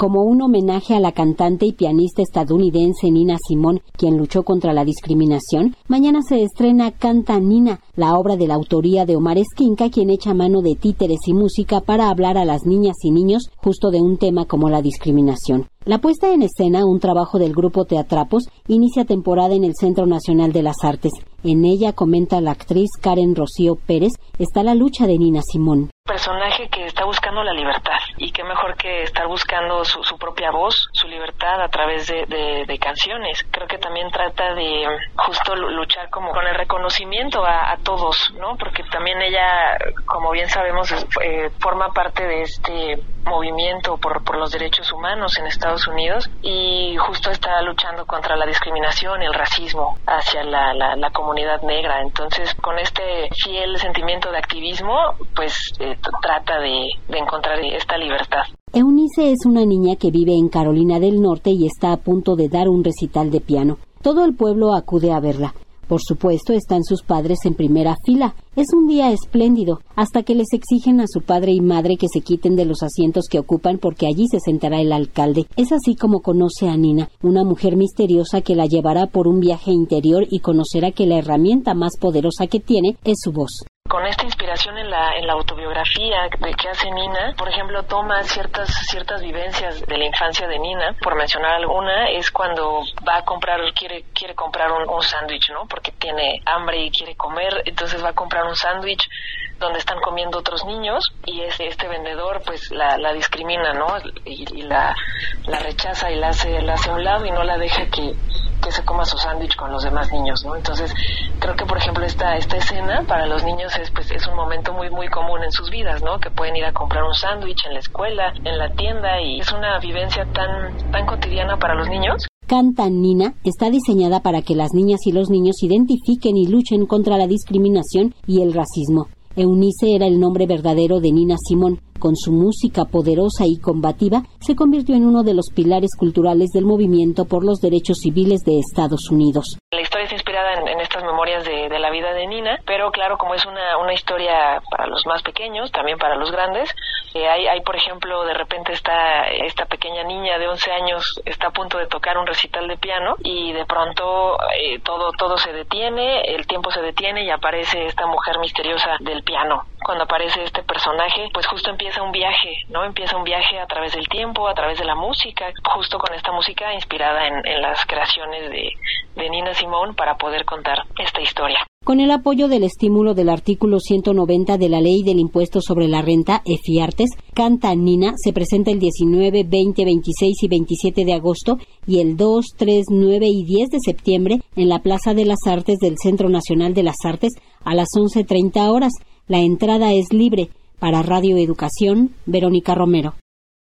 Como un homenaje a la cantante y pianista estadounidense Nina Simón, quien luchó contra la discriminación, mañana se estrena Canta Nina, la obra de la autoría de Omar Esquinca, quien echa mano de títeres y música para hablar a las niñas y niños justo de un tema como la discriminación. La puesta en escena, un trabajo del grupo Teatrapos, inicia temporada en el Centro Nacional de las Artes. En ella, comenta la actriz Karen Rocío Pérez, está la lucha de Nina Simón personaje que está buscando la libertad y qué mejor que estar buscando su, propia voz, su libertad a través de, canciones. Creo que también trata de justo luchar como con el reconocimiento a, todos, ¿no? Porque también ella, como bien sabemos, eh, forma parte de este movimiento por, por los derechos humanos en Estados Unidos y justo está luchando contra la discriminación el racismo hacia la, la, comunidad negra. Entonces, con este fiel sentimiento de activismo, pues eh, trata de encontrar esta libertad. Eunice es una niña que vive en Carolina del Norte y está a punto de dar un recital de piano. Todo el pueblo acude a verla. Por supuesto, están sus padres en primera fila. Es un día espléndido, hasta que les exigen a su padre y madre que se quiten de los asientos que ocupan porque allí se sentará el alcalde. Es así como conoce a Nina, una mujer misteriosa que la llevará por un viaje interior y conocerá que la herramienta más poderosa que tiene es su voz con esta inspiración en la, en la autobiografía de que hace Nina, por ejemplo, toma ciertas, ciertas vivencias de la infancia de Nina, por mencionar alguna, es cuando va a comprar, quiere, quiere comprar un, sándwich, ¿no? Porque tiene hambre y quiere comer, entonces va a comprar un sándwich donde están comiendo otros niños y este, este vendedor pues la, discrimina, ¿no? Y, la, la, rechaza y la hace, la hace a un lado y no la deja que, que se coma su sándwich con los demás niños, ¿no? Entonces, creo que por ejemplo esta, esta escena para los niños es pues es un momento muy muy común en sus vidas, ¿no? Que pueden ir a comprar un sándwich en la escuela, en la tienda y es una vivencia tan tan cotidiana para los niños Canta Nina está diseñada para que las niñas y los niños identifiquen y luchen contra la discriminación y el racismo. Eunice era el nombre verdadero de Nina Simón. Con su música poderosa y combativa, se convirtió en uno de los pilares culturales del movimiento por los derechos civiles de Estados Unidos. La historia es inspirada en, estas memorias de, la vida de Nina, pero claro, como es una, una historia para los más pequeños, también para los grandes, eh, hay, hay, por ejemplo, de repente está esta pequeña niña de 11 años está a punto de tocar un recital de piano y de pronto eh, todo, todo se detiene, el tiempo se detiene y aparece esta mujer misteriosa del piano. Cuando aparece este personaje, pues justo empieza un viaje, ¿no? Empieza un viaje a través del tiempo, a través de la música, justo con esta música inspirada en, en las creaciones de, de Nina Simón para poder esta historia. Con el apoyo del estímulo del artículo 190 de la Ley del Impuesto sobre la Renta, EFIARTES, Canta Nina se presenta el 19, 20, 26 y 27 de agosto y el 2, 3, 9 y 10 de septiembre en la Plaza de las Artes del Centro Nacional de las Artes a las 11.30 horas. La entrada es libre. Para Radio Educación, Verónica Romero.